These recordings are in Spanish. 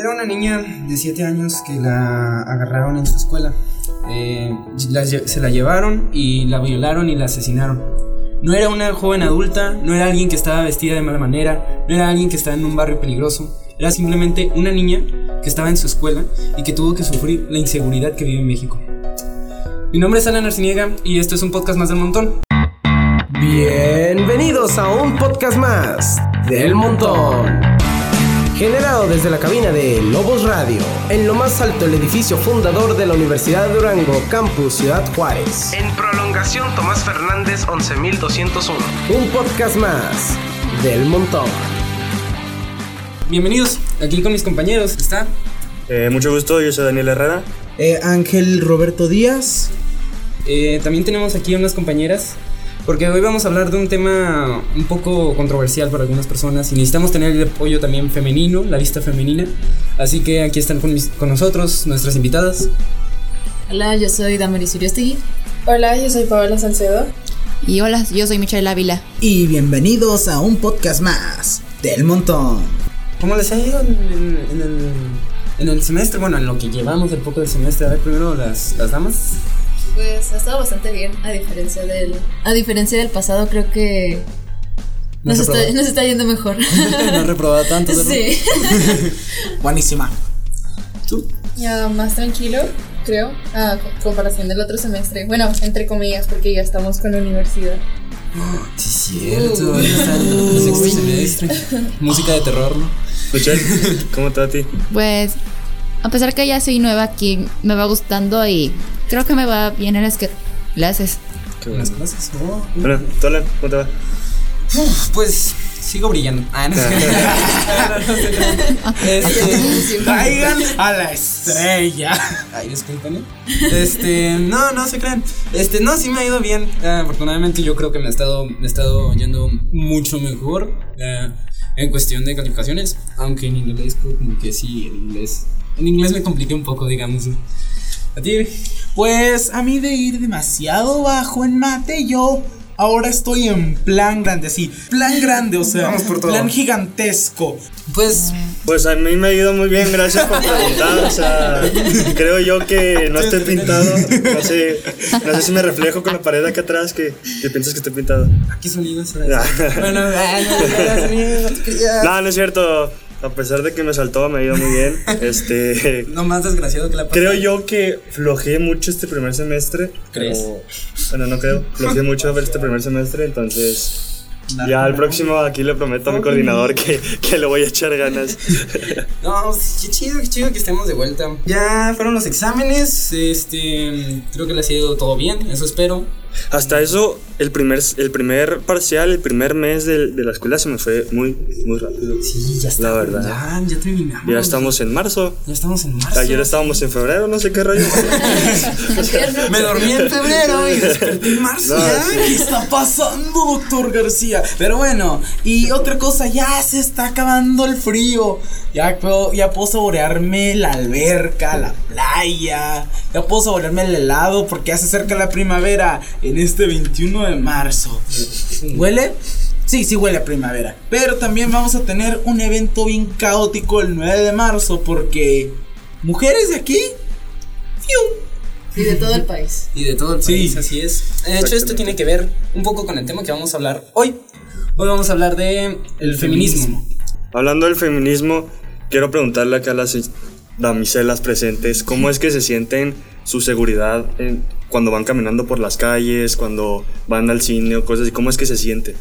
Era una niña de 7 años que la agarraron en su escuela. Eh, se la llevaron y la violaron y la asesinaron. No era una joven adulta, no era alguien que estaba vestida de mala manera, no era alguien que estaba en un barrio peligroso. Era simplemente una niña que estaba en su escuela y que tuvo que sufrir la inseguridad que vive en México. Mi nombre es Alan Arciniega y esto es un podcast más del montón. Bienvenidos a un podcast más del montón. Generado desde la cabina de Lobos Radio, en lo más alto del edificio fundador de la Universidad de Durango, Campus Ciudad Juárez. En prolongación Tomás Fernández 11201. Un podcast más del montón. Bienvenidos, aquí con mis compañeros está Eh, mucho gusto, yo soy Daniel Herrera. Eh, Ángel Roberto Díaz. Eh, también tenemos aquí unas compañeras, porque hoy vamos a hablar de un tema un poco controversial para algunas personas y necesitamos tener el apoyo también femenino, la vista femenina. Así que aquí están con, mis- con nosotros nuestras invitadas. Hola, yo soy Damaris Uriostegui. Hola, yo soy Paola Salcedo. Y hola, yo soy Michelle Ávila. Y bienvenidos a un podcast más del montón. ¿Cómo les ha ido en, en- en el, en el semestre? Bueno, en lo que llevamos del poco del semestre. A ver, primero las, las damas. Pues ha estado bastante bien, a diferencia del. A diferencia del pasado, creo que. No Nos, está, nos está yendo mejor. no he reprobado tanto. ¿verdad? sí. Buenísima. ¿Tú? Ya más tranquilo, creo, a co- comparación del otro semestre. Bueno, entre comillas, porque ya estamos con la universidad. Sí, cierto. ya está en el sexto semestre. Música de terror, ¿no? ¿cómo te va a ti? Pues, a pesar que ya soy nueva aquí, me va gustando y creo que me va bien en las que clases. Qué En bueno. las clases. Oh. Bueno, ¿tú, Alan, ¿cómo te va? Uf, pues sigo brillando. Ah, no sé. este, Caigan a la estrella. ay, disculpen. Este, no, no se crean. Este, no, sí me ha ido bien. Ah, afortunadamente yo creo que me ha estado, me ha estado yendo mucho mejor ah, en cuestión de calificaciones. Aunque en inglés, como que sí, en inglés. En inglés me compliqué un poco, digamos. A ti, Pues a mí de ir demasiado bajo en mate, yo ahora estoy en plan grande, sí. Plan grande, o sea, Vamos por todo. plan gigantesco. pues Pues a mí me ha ido muy bien, gracias por preguntar. O sea, creo yo que no estoy pintado. No sé, no sé si me reflejo con la pared acá atrás que, que piensas que estoy pintado. aquí sonidos. bueno, ah. No, no es cierto. A pesar de que me saltó, me ha ido muy bien. Este. No más desgraciado que la pasada. Creo yo que flojeé mucho este primer semestre. ¿Crees? o- bueno, no creo. Flojeé mucho este primer semestre, entonces. Ya al próximo aquí le prometo a mi coordinador que, que le voy a echar ganas. No, qué chido, qué chido que estemos de vuelta. Ya fueron los exámenes, este, creo que les ha ido todo bien, eso espero. Hasta eso, el primer, el primer parcial, el primer mes de, de la escuela se me fue muy, muy rápido. Sí, ya está. La verdad. Ya, ya terminamos. Ya estamos en marzo. Ya estamos en marzo. Ayer estábamos en febrero, no sé qué rollo. Me dormí en febrero y desperté en marzo. No, ya. sí. ¿Qué está pasando, doctor García? Pero bueno, y otra cosa, ya se está acabando el frío. Ya puedo, ya puedo saborearme la alberca, la playa. Ya puedo saborearme el helado porque ya se acerca la primavera en este 21 de marzo. ¿Huele? Sí, sí huele a primavera. Pero también vamos a tener un evento bien caótico el 9 de marzo porque... ¿Mujeres de aquí? ¡fium! Y de todo el país. Y de todo el Sí. país, así es. De hecho, esto tiene que ver un poco con el tema que vamos a hablar hoy. Hoy vamos a hablar de el feminismo. Hablando del feminismo, quiero preguntarle acá a las damiselas presentes, ¿cómo es que se sienten su seguridad en- cuando van caminando por las calles, cuando van al cine o cosas así? ¿Cómo es que se sienten?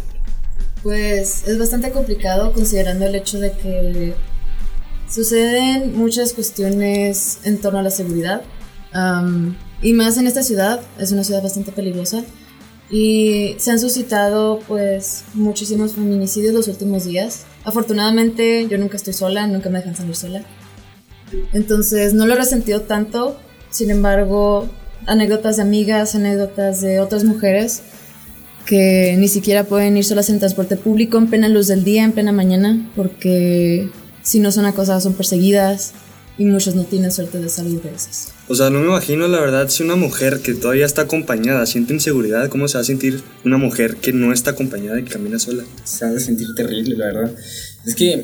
Pues es bastante complicado considerando el hecho de que suceden muchas cuestiones en torno a la seguridad. Am, y más en esta ciudad, es una ciudad bastante peligrosa. Y se han suscitado pues muchísimos feminicidios los últimos días. Afortunadamente yo nunca estoy sola, nunca me dejan salir sola. Entonces no lo he resentido tanto. Sin embargo, anécdotas de amigas, anécdotas de otras mujeres que ni siquiera pueden ir solas en transporte público en plena luz del día, en plena mañana, porque si no son acosadas son perseguidas y muchos no tienen suerte de salir de esas. O sea, no me imagino la verdad si una mujer que todavía está acompañada siente inseguridad, ¿cómo se va a sentir una mujer que no está acompañada y que camina sola? Se ha de sentir terrible, la verdad. Es que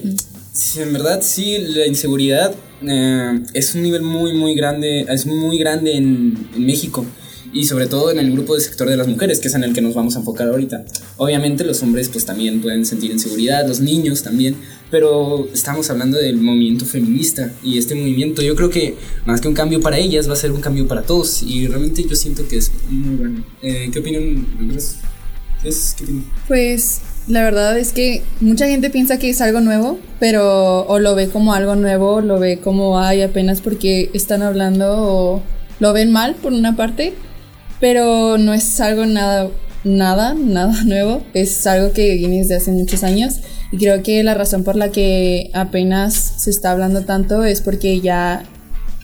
Sí, en verdad sí, la inseguridad eh, es un nivel muy, muy grande, es muy grande en, en México y sobre todo en el grupo de sector de las mujeres, que es en el que nos vamos a enfocar ahorita. Obviamente los hombres pues también pueden sentir inseguridad, los niños también, pero estamos hablando del movimiento feminista y este movimiento yo creo que más que un cambio para ellas va a ser un cambio para todos y realmente yo siento que es muy bueno. Eh, ¿Qué opinan? Andrés? ¿Qué? ¿Qué opinan? Pues la verdad es que mucha gente piensa que es algo nuevo, pero o lo ve como algo nuevo, lo ve como hay apenas porque están hablando o lo ven mal por una parte, pero no es algo nada, nada, nada nuevo, es algo que viene desde hace muchos años y creo que la razón por la que apenas se está hablando tanto es porque ya,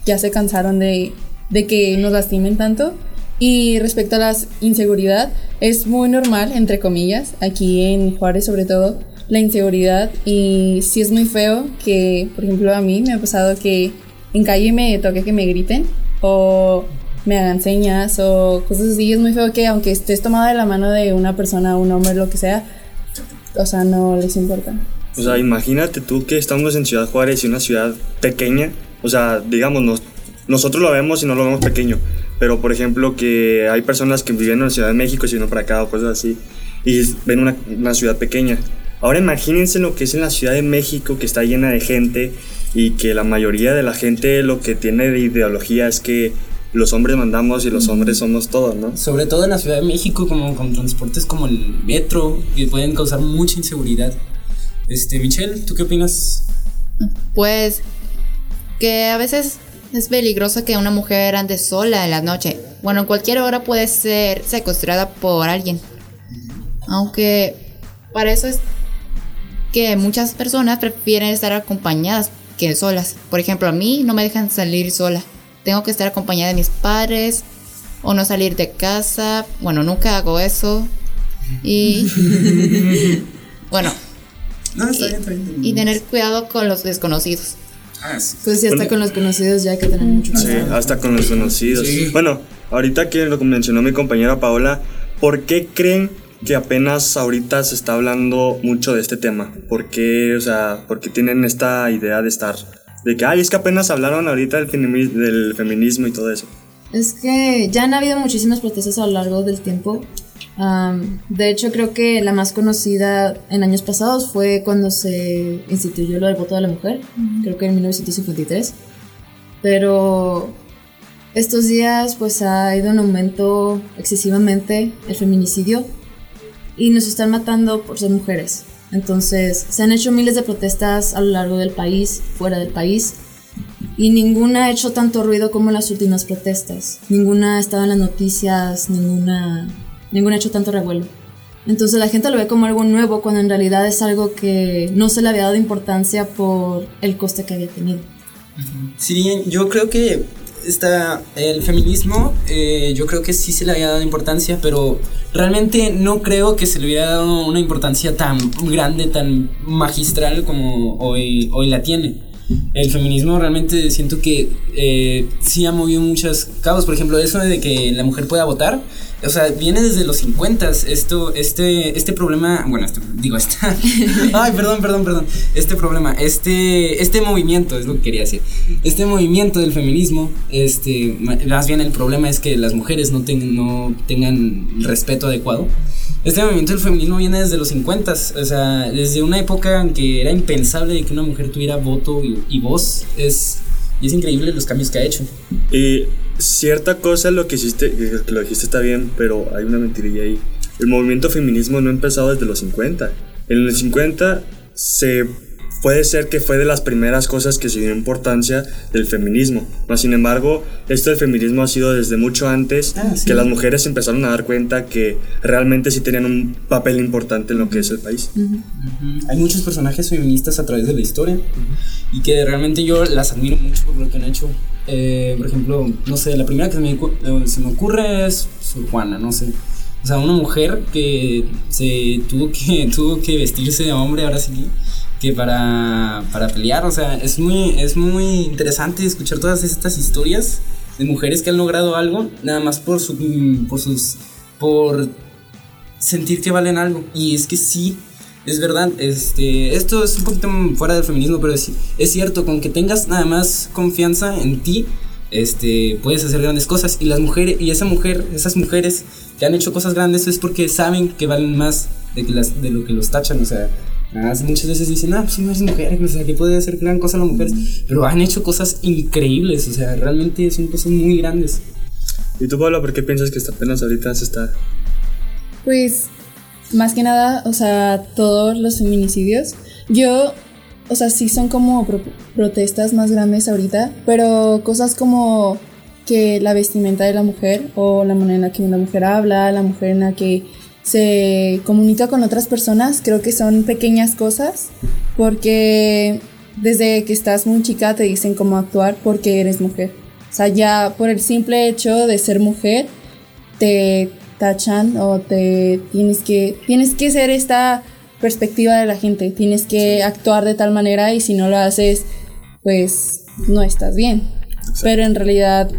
ya se cansaron de, de que nos lastimen tanto. Y respecto a la inseguridad, es muy normal, entre comillas, aquí en Juárez sobre todo, la inseguridad. Y sí es muy feo que, por ejemplo, a mí me ha pasado que en calle me toque que me griten o me hagan señas o cosas así. Es muy feo que aunque estés tomada de la mano de una persona, un hombre, lo que sea, o sea, no les importa. O sea, imagínate tú que estamos en Ciudad Juárez y una ciudad pequeña. O sea, digamos, nos- nosotros lo vemos y no lo vemos pequeño. Pero, por ejemplo, que hay personas que viven en la Ciudad de México y se vienen para acá o cosas así. Y ven una, una ciudad pequeña. Ahora imagínense lo que es en la Ciudad de México, que está llena de gente y que la mayoría de la gente lo que tiene de ideología es que los hombres mandamos y los hombres somos todos, ¿no? Sobre todo en la Ciudad de México, como con transportes como el metro, que pueden causar mucha inseguridad. Este, Michelle, ¿tú qué opinas? Pues que a veces es peligroso que una mujer ande sola en la noche. Bueno, en cualquier hora puede ser secuestrada por alguien. Aunque para eso es que muchas personas prefieren estar acompañadas que solas. Por ejemplo, a mí no me dejan salir sola. Tengo que estar acompañada de mis padres o no salir de casa. Bueno, nunca hago eso. Y bueno, No, está y, bien, está bien. y tener cuidado con los desconocidos. Ah, sí. Pues sí, hasta con los conocidos ya hay que tener mucho Sí, cuidado. hasta con los conocidos. Sí. Bueno, ahorita que lo mencionó mi compañera Paola, ¿por qué creen que apenas ahorita se está hablando mucho de este tema? ¿Por qué, o sea, por qué tienen esta idea de estar, de que, ay, es que apenas hablaron ahorita del, del feminismo y todo eso? Es que ya han habido muchísimas protestas a lo largo del tiempo. De hecho, creo que la más conocida en años pasados fue cuando se instituyó lo del voto de la mujer, creo que en 1953. Pero estos días pues ha ido en aumento excesivamente el feminicidio y nos están matando por ser mujeres. Entonces, se han hecho miles de protestas a lo largo del país, fuera del país, y ninguna ha hecho tanto ruido como las últimas protestas. Ninguna ha estado en las noticias, ninguna, ninguna ha hecho tanto revuelo. Entonces la gente lo ve como algo nuevo cuando en realidad es algo que no se le había dado importancia por el coste que había tenido. Sí, yo creo que está el feminismo, eh, yo creo que sí se le había dado importancia, pero realmente no creo que se le hubiera dado una importancia tan grande, tan magistral como hoy, hoy la tiene. El feminismo realmente siento que eh, sí ha movido muchas causas, por ejemplo, eso de que la mujer pueda votar, o sea, viene desde los 50 esto, este, este problema, bueno, este, digo, esta, ay, perdón, perdón, perdón, este problema, este, este movimiento, es lo que quería decir, este movimiento del feminismo, este, más bien el problema es que las mujeres no, ten- no tengan respeto adecuado. Este movimiento del feminismo viene desde los 50, o sea, desde una época en que era impensable de que una mujer tuviera voto y, y voz, es, y es increíble los cambios que ha hecho. Y cierta cosa lo que hiciste, que lo dijiste está bien, pero hay una mentirilla ahí. El movimiento feminismo no ha empezado desde los 50. En los 50 se puede ser que fue de las primeras cosas que se dio importancia del feminismo. Mas, sin embargo, esto del feminismo ha sido desde mucho antes Ah, sí. que las mujeres se empezaron a dar cuenta que realmente sí tenían un papel importante en lo que es el país. Hay muchos personajes feministas a través de la historia y que realmente yo las admiro mucho por lo que han hecho. Eh, por ejemplo, no sé, la primera que se me, eh, se me ocurre es Sor Juana, no sé. O sea, una mujer que se tuvo que, tuvo que vestirse de hombre, ahora sí, que para, para pelear. O sea, es muy, es muy interesante escuchar todas estas historias de mujeres que han logrado algo, nada más por, su, por sus. por sentir que valen algo. Y es que sí, es verdad, este, esto es un poquito fuera del feminismo, pero es, es cierto, con que tengas nada más confianza en ti, este, puedes hacer grandes cosas. Y las mujeres, y esa mujer, esas mujeres que han hecho cosas grandes es porque saben que valen más de, que las, de lo que los tachan, o sea. muchas veces dicen, ah, pues no eres mujer, o sea, que puede hacer gran cosa las mujeres. Pero han hecho cosas increíbles, o sea, realmente son cosas muy grandes. ¿Y tú, Pablo, por qué piensas que hasta apenas ahorita se está Pues, más que nada, o sea, todos los feminicidios. Yo, o sea, sí son como pro- protestas más grandes ahorita, pero cosas como que la vestimenta de la mujer o la manera en la que una mujer habla, la mujer en la que se comunica con otras personas, creo que son pequeñas cosas, porque desde que estás muy chica te dicen cómo actuar porque eres mujer. O sea, ya por el simple hecho de ser mujer, te tachan o te tienes que tienes que ser esta perspectiva de la gente, tienes que actuar de tal manera y si no lo haces, pues no estás bien. Pero en realidad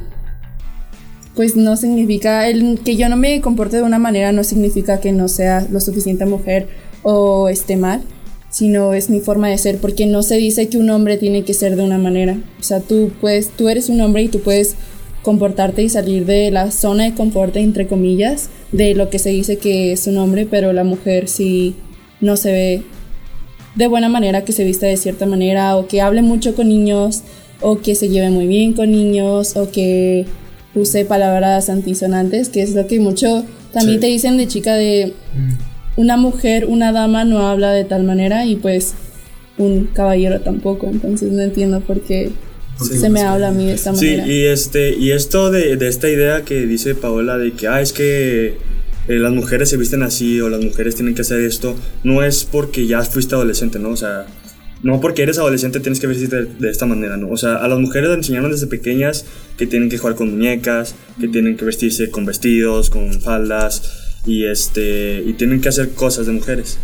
pues no significa el que yo no me comporte de una manera no significa que no sea lo suficiente mujer o esté mal, sino es mi forma de ser porque no se dice que un hombre tiene que ser de una manera. O sea, tú puedes tú eres un hombre y tú puedes comportarte y salir de la zona de confort entre comillas de lo que se dice que es un hombre, pero la mujer sí no se ve de buena manera que se vista de cierta manera o que hable mucho con niños o que se lleve muy bien con niños o que use palabras antisonantes, que es lo que mucho también Sí. te dicen de chica de una mujer, una dama no habla de tal manera y pues un caballero tampoco, entonces no entiendo por qué se me habla a mí de esta Sí, manera. y este y esto de, de esta idea que dice Paola de que ah, es que eh, las mujeres se visten así o las mujeres tienen que hacer esto, no es porque ya fuiste adolescente, ¿no? O sea, no porque eres adolescente tienes que vestirte de, de esta manera, ¿no? O sea, a las mujeres les enseñaron desde pequeñas que tienen que jugar con muñecas, que tienen que vestirse con vestidos, con faldas y este y tienen que hacer cosas de mujeres.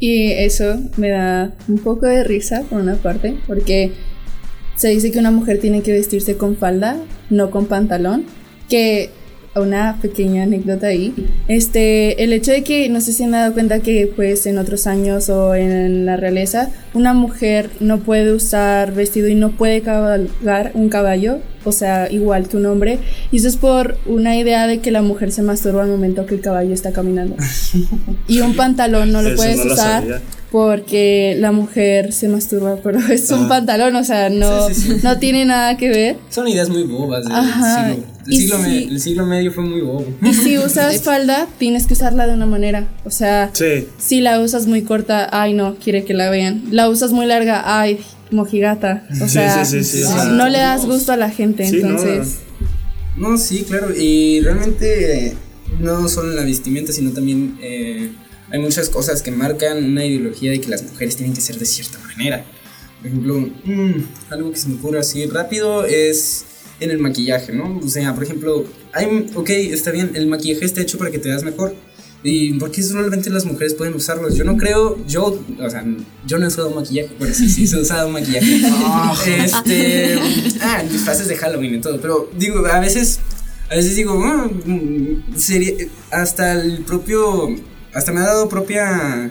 Y eso me da un poco de risa por una parte, porque se dice que una mujer tiene que vestirse con falda, no con pantalón, que una pequeña anécdota ahí, este, el hecho de que no sé si han dado cuenta que pues en otros años o en la realeza una mujer no puede usar vestido y no puede cabalgar un caballo, o sea, igual que un hombre, y eso es por una idea de que la mujer se masturba al momento que el caballo está caminando. Y un pantalón no lo Eso puedes no usar. Porque la mujer se masturba, pero es un Ah. pantalón, o sea, no, Sí, sí, sí. no tiene nada que ver. Son ideas muy bobas del Ajá, siglo. El y siglo, me- sí. el siglo medio fue muy bobo. Y si usas falda, tienes que usarla de una manera. O sea, Sí. si la usas muy corta, ay no, quiere que la vean. La usas muy larga, ay, mojigata. O Sí, sea, sí, sí, sí, sí. no le das gusto a la gente, Sí, no, entonces. No, sí, claro. Y realmente eh, no solo en la vestimenta, sino también eh, hay muchas cosas que marcan una ideología de que las mujeres tienen que ser de cierta manera. Por ejemplo, mm, algo que se me ocurre así rápido es en el maquillaje, ¿no? O sea, por ejemplo, hay, ok, está bien, el maquillaje está hecho para que te veas mejor. ¿Y por qué solamente las mujeres pueden usarlos? Yo no creo, yo, o sea, yo no he usado maquillaje, bueno, sí, sí, he usado maquillaje. este, ah, disfraces de Halloween y todo, pero digo, a veces, a veces digo, mm, sería, hasta el propio, hasta me ha dado propia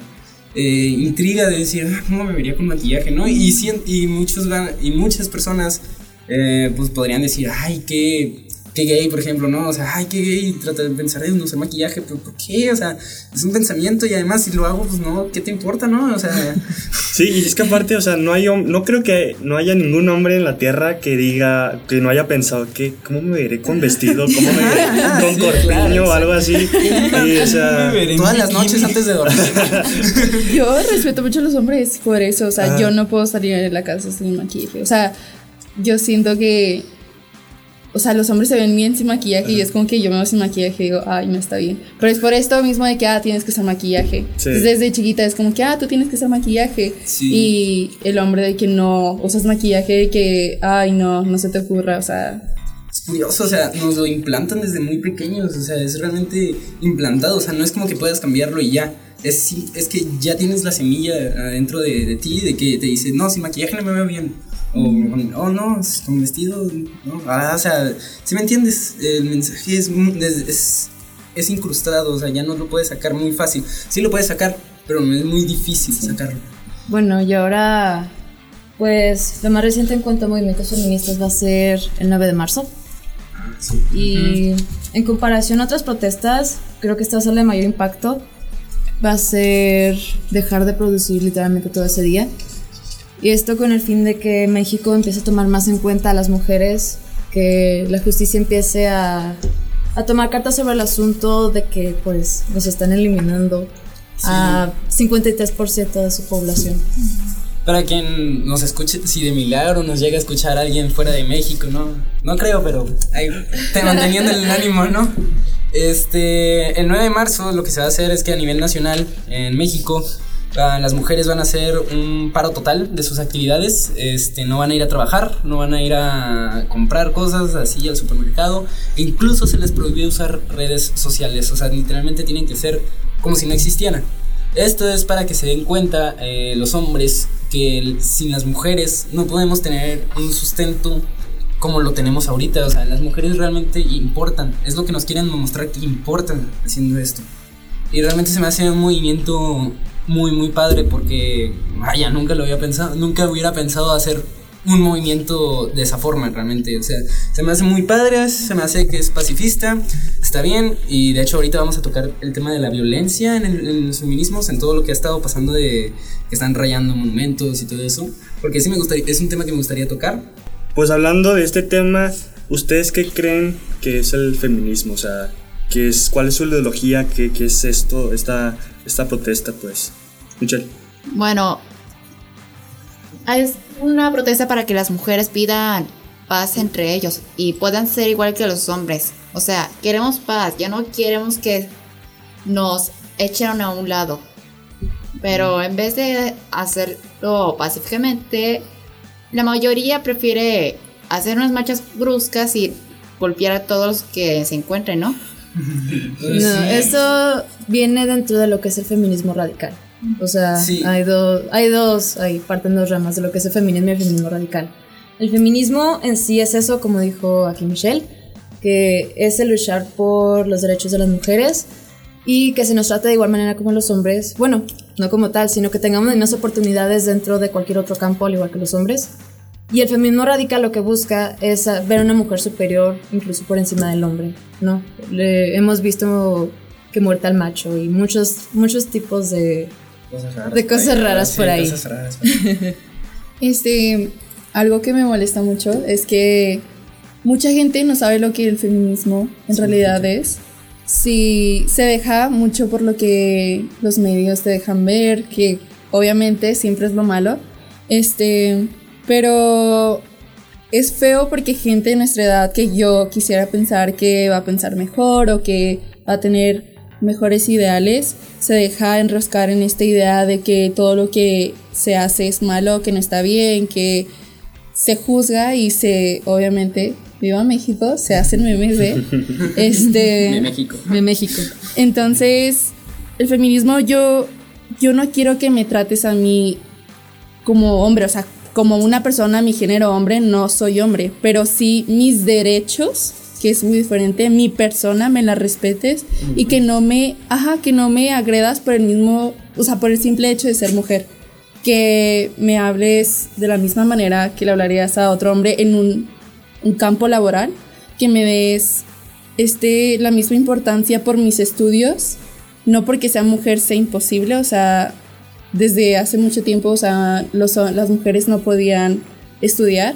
eh, intriga de decir, ah, ¿cómo me vería con maquillaje, no? Y, y, muchos, y muchas personas, eh, pues podrían decir, ay, qué, qué gay, por ejemplo, ¿no? O sea, ay, qué gay, trata de pensar en usar maquillaje, pero ¿por qué? O sea, es un pensamiento y además si lo hago, pues no, ¿qué te importa, no? O sea, Sí, y es que aparte, o sea, no hay no creo que no haya ningún hombre en la tierra que diga, que no haya pensado que, ¿cómo me veré con vestido? ¿Cómo me veré con Sí, corpiño claro, o algo así? Y, o sea, todas las noches antes de dormir. Yo respeto mucho a los hombres por eso, o sea, Ah. yo no puedo salir de la casa sin maquillaje. O sea, yo siento que. O sea, los hombres se ven bien sin maquillaje y es como que yo me veo sin maquillaje y digo, ay, no está bien. Pero es por esto mismo de que, ah, tienes que usar maquillaje. Sí. Entonces, desde chiquita es como que, ah, tú tienes que usar maquillaje. Sí. Y el hombre de que no usas maquillaje, de que, ay, no, no se te ocurra, o sea. Es curioso, o sea, nos lo implantan desde muy pequeños, o sea, es realmente implantado, o sea, no es como que puedas cambiarlo y ya. Es, es que ya tienes la semilla adentro de, de ti de que te dice, no, sin maquillaje no me veo bien. O, oh, no, es con vestido, no. Ah, o sea, si me entiendes, el mensaje es, es, es, incrustado, o sea, ya no lo puedes sacar muy fácil. Sí lo puedes sacar, pero es muy difícil sacarlo. Bueno, y ahora, pues lo más reciente en cuanto a movimientos feministas va a ser el 9 de marzo. Y en comparación a otras protestas, creo que esta va a ser la de mayor impacto. Va a ser dejar de producir literalmente todo ese día. Y esto con el fin de que México empiece a tomar más en cuenta a las mujeres, que la justicia empiece a, a tomar cartas sobre el asunto de que pues nos están eliminando a 53% de su población. Para quien nos escuche, si de milagro nos llega a escuchar alguien fuera de México, ¿no? No creo, pero ahí, te manteniendo el ánimo, ¿no? Este, el 9 de marzo lo que se va a hacer es que a nivel nacional, en México, ah, las mujeres van a hacer un paro total de sus actividades, este, no van a ir a trabajar, no van a ir a comprar cosas así al supermercado, e incluso se les prohibió usar redes sociales, o sea, literalmente tienen que ser como si no existieran. Esto es para que se den cuenta eh, los hombres que sin las mujeres no podemos tener un sustento como lo tenemos ahorita. O sea, las mujeres realmente importan. Es lo que nos quieren mostrar que importan haciendo esto. Y realmente se me hace un movimiento muy, muy padre porque, vaya, nunca lo había pensado. Nunca hubiera pensado hacer un movimiento de esa forma realmente. O sea, se me hace muy padre, se me hace que es pacifista, está bien. Y de hecho ahorita vamos a tocar el tema de la violencia en, el- en los feminismos, en todo lo que ha estado pasando de que están rayando monumentos y todo eso. Porque sí me gustaría, es un tema que me gustaría tocar. Pues hablando de este tema, ¿ustedes qué creen que es el feminismo? O sea, ¿qué es, ¿cuál es su ideología? ¿Qué, qué es esto, esta, esta protesta? Pues, Michelle. Bueno, es una protesta para que las mujeres pidan paz entre ellos y puedan ser igual que los hombres. O sea, queremos paz, ya no queremos que nos echen a un lado. Pero en vez de hacerlo pacíficamente, la mayoría prefiere hacer unas marchas bruscas y golpear a todos los que se encuentren, ¿no? No, eso viene dentro de lo que es el feminismo radical. O sea, Sí. hay, dos hay dos, hay parten dos ramas de lo que es el feminismo y el feminismo radical. El feminismo en sí es eso, como dijo aquí Michelle, que es el luchar por los derechos de las mujeres y que se nos trate de igual manera como los hombres. Bueno, no como tal, sino que tengamos las mismas oportunidades dentro de cualquier otro campo, al igual que los hombres. Y el feminismo radical lo que busca es ver a una mujer superior, incluso por encima del hombre, ¿no? Le- hemos visto que muerta al macho y muchos, muchos tipos de... Cosas raras De cosas por raras Sí, por ahí. cosas raras por ahí. Este, algo que me molesta mucho es que mucha gente no sabe lo que el feminismo en realidad es. Si se deja mucho por lo que los medios te dejan ver, que obviamente siempre es lo malo. Este, pero es feo porque gente de nuestra edad que yo quisiera pensar que va a pensar mejor o que va a tener mejores ideales, se deja enroscar en esta idea de que todo lo que se hace es malo, que no está bien, que se juzga y se, obviamente, viva México, se hacen memes de, este, De México. de México. entonces, el feminismo yo, yo no quiero que me trates a mí como hombre, o sea, como una persona, mi género hombre, no soy hombre, pero sí mis derechos, que es muy diferente, mi persona me la respetes y que no me, ajá, que no me agredas por el mismo, o sea, por el simple hecho de ser mujer. Que me hables de la misma manera que le hablarías a otro hombre en un, un campo laboral, que me des este, la misma importancia por mis estudios, no porque sea mujer sea imposible, o sea, desde hace mucho tiempo, o sea, los, las mujeres no podían estudiar.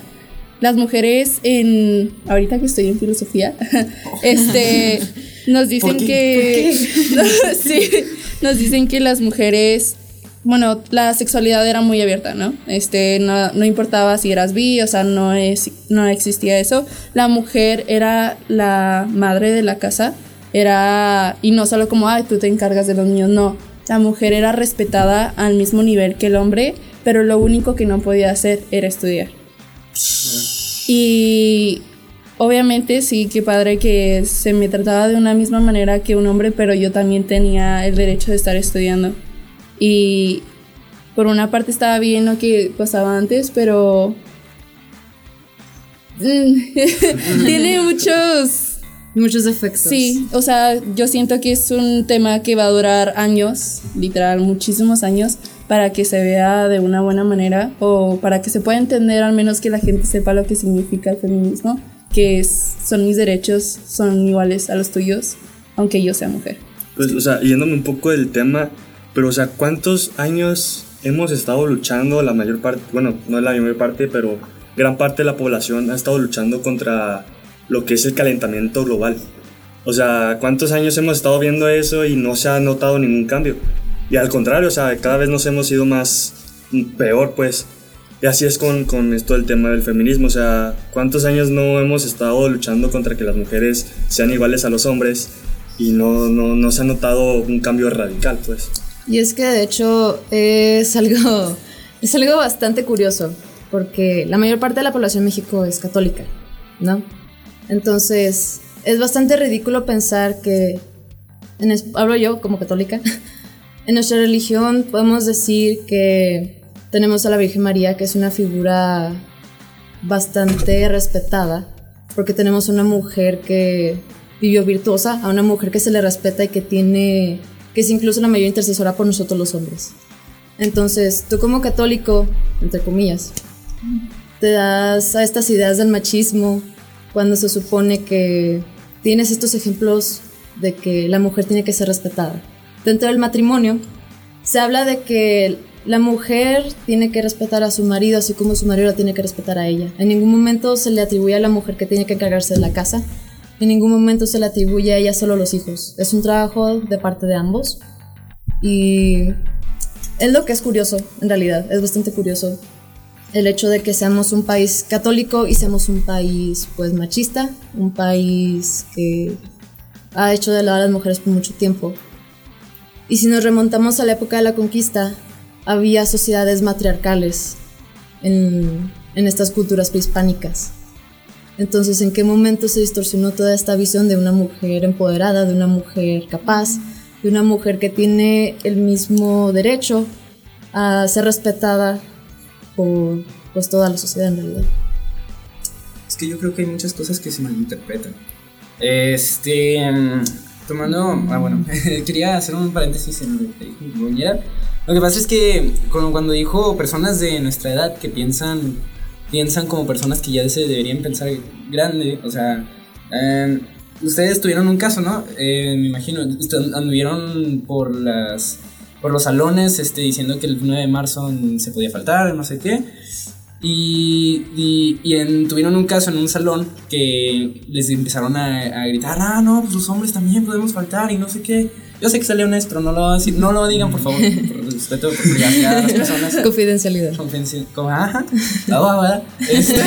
Las mujeres en, ahorita que estoy en filosofía, este, nos dicen que, sí, nos dicen que las mujeres, bueno, la sexualidad era muy abierta, ¿no? Este, no, no importaba si eras bi, o sea, no, es, no existía eso. La mujer era la madre de la casa, era, y no solo como, ay, tú te encargas de los niños, no. La mujer era respetada al mismo nivel que el hombre, pero lo único que no podía hacer era estudiar. Y obviamente sí, qué padre que se me trataba de una misma manera que un hombre, pero yo también tenía el derecho de estar estudiando. Y por una parte estaba bien lo que pasaba antes, pero mm, tiene muchos Muchos defectos. Sí, o sea, yo siento que es un tema que va a durar años, literal, muchísimos años, para que se vea de una buena manera o para que se pueda entender al menos que la gente sepa lo que significa el feminismo, que es, son mis derechos, son iguales a los tuyos, aunque yo sea mujer. Pues, o sea, yéndome un poco del tema, pero, o sea, ¿cuántos años hemos estado luchando? La mayor parte, bueno, no es la mayor parte, pero gran parte de la población ha estado luchando contra lo que es el calentamiento global. O sea, ¿cuántos años hemos estado viendo eso y no se ha notado ningún cambio? Y al contrario, o sea, cada vez nos hemos ido más peor, pues. Y así es con, con esto del tema del feminismo. O sea, ¿cuántos años no hemos estado luchando contra que las mujeres sean iguales a los hombres? Y no, no, no se ha notado un cambio radical, pues. Y es que de hecho es algo, es algo bastante curioso, porque la mayor parte de la población en México es católica, ¿no? Entonces, es bastante ridículo pensar que, en hablo yo como católica, en nuestra religión podemos decir que tenemos a la Virgen María, que es una figura bastante respetada, porque tenemos una mujer que vivió virtuosa, a una mujer que se le respeta y que tiene, que es incluso la mayor intercesora por nosotros los hombres. Entonces, tú como católico, entre comillas, te das a estas ideas del machismo cuando se supone que tienes estos ejemplos de que la mujer tiene que ser respetada. Dentro del matrimonio se habla de que la mujer tiene que respetar a su marido así como su marido la tiene que respetar a ella. En ningún momento se le atribuye a la mujer que tiene que encargarse de la casa. En ningún momento se le atribuye a ella solo los hijos. Es un trabajo de parte de ambos. Y es lo que es curioso, en realidad. Es bastante curioso el hecho de que seamos un país católico y seamos un país pues machista, un país que ha hecho de lado a las mujeres por mucho tiempo. Y si nos remontamos a la época de la conquista, había sociedades matriarcales en, en estas culturas prehispánicas. Entonces, ¿en qué momento se distorsionó toda esta visión de una mujer empoderada, de una mujer capaz, de una mujer que tiene el mismo derecho a ser respetada por pues, toda la sociedad en realidad? Es que yo creo que hay muchas cosas que se malinterpretan. Este. mm, Tomando. Ah, bueno. quería hacer un paréntesis en lo que dijo. Lo que pasa es que cuando, dijo personas de nuestra edad que piensan. Piensan como personas que ya se deberían pensar grande. O sea. eh, ustedes tuvieron un caso, ¿no? Eh, me imagino. Anduvieron por las. Por los salones, este, diciendo que el 9 de marzo se podía faltar, no sé qué. Y, y, y en- tuvieron un caso en un salón que les empezaron a, a gritar, ah, no, pues los hombres también podemos faltar y no sé qué. Yo sé que salió honesto, no lo, no lo digan, por favor, por respeto, por privacidad de las personas. Confidencialidad. Confidencia- como, ajá, la. Este,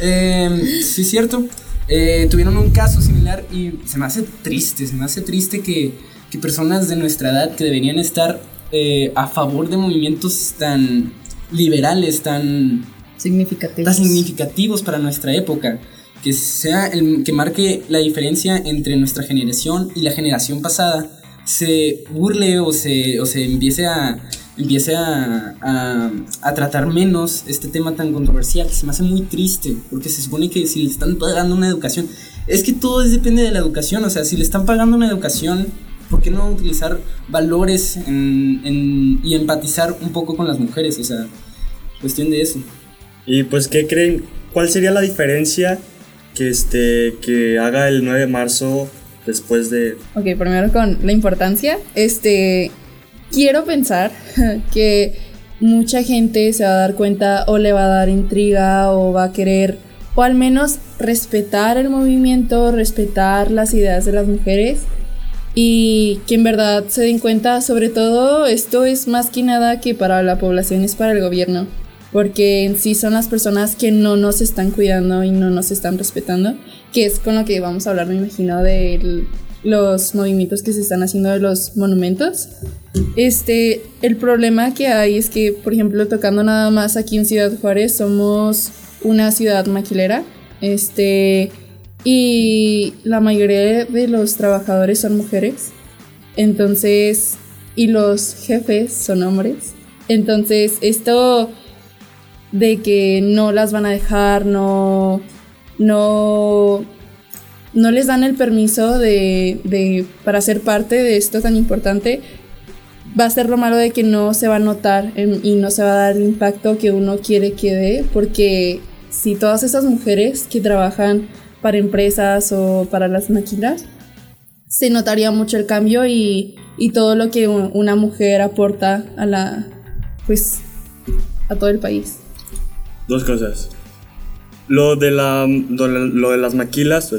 em, sí, es cierto. Eh, tuvieron un caso similar y se me hace triste, se me hace triste que, que personas de nuestra edad que deberían estar eh, a favor de movimientos tan liberales, tan, Significativo. tan significativos para nuestra época, que sea el que marque la diferencia entre nuestra generación y la generación pasada, se burle o se, o se empiece a empiece a, a, a tratar menos este tema tan controversial, se me hace muy triste, porque se supone que si le están pagando una educación, es que todo es- depende de la educación, o sea, si le están pagando una educación, ¿por qué no utilizar valores en- en- y empatizar un poco con las mujeres? O sea, cuestión de eso. Y pues, ¿qué creen? ¿Cuál sería la diferencia que, este, que haga el 9 de marzo después de... Ok, primero con la importancia. Este, quiero pensar que mucha gente se va a dar cuenta o le va a dar intriga o va a querer, o al menos respetar el movimiento, respetar las ideas de las mujeres y que en verdad se den cuenta, sobre todo esto es más que nada que para la población es para el gobierno, porque en sí son las personas que no nos están cuidando y no nos están respetando, que es con lo que vamos a hablar, me imagino, de los movimientos que se están haciendo de los monumentos. Este, el problema que hay es que, por ejemplo, tocando nada más aquí en Ciudad Juárez, somos una ciudad maquilera. Este, y la mayoría de los trabajadores son mujeres. Entonces, y los jefes son hombres. Entonces, esto de que no las van a dejar, no, no, no les dan el permiso de, de- para ser parte de esto tan importante, va a ser lo malo de que no se va a notar y no se va a dar el impacto que uno quiere que dé, porque si todas esas mujeres que trabajan para empresas o para las maquilas, se notaría mucho el cambio y, y todo lo que una mujer aporta a la, pues, a todo el país. Dos cosas. Lo de, la, lo de las maquilas,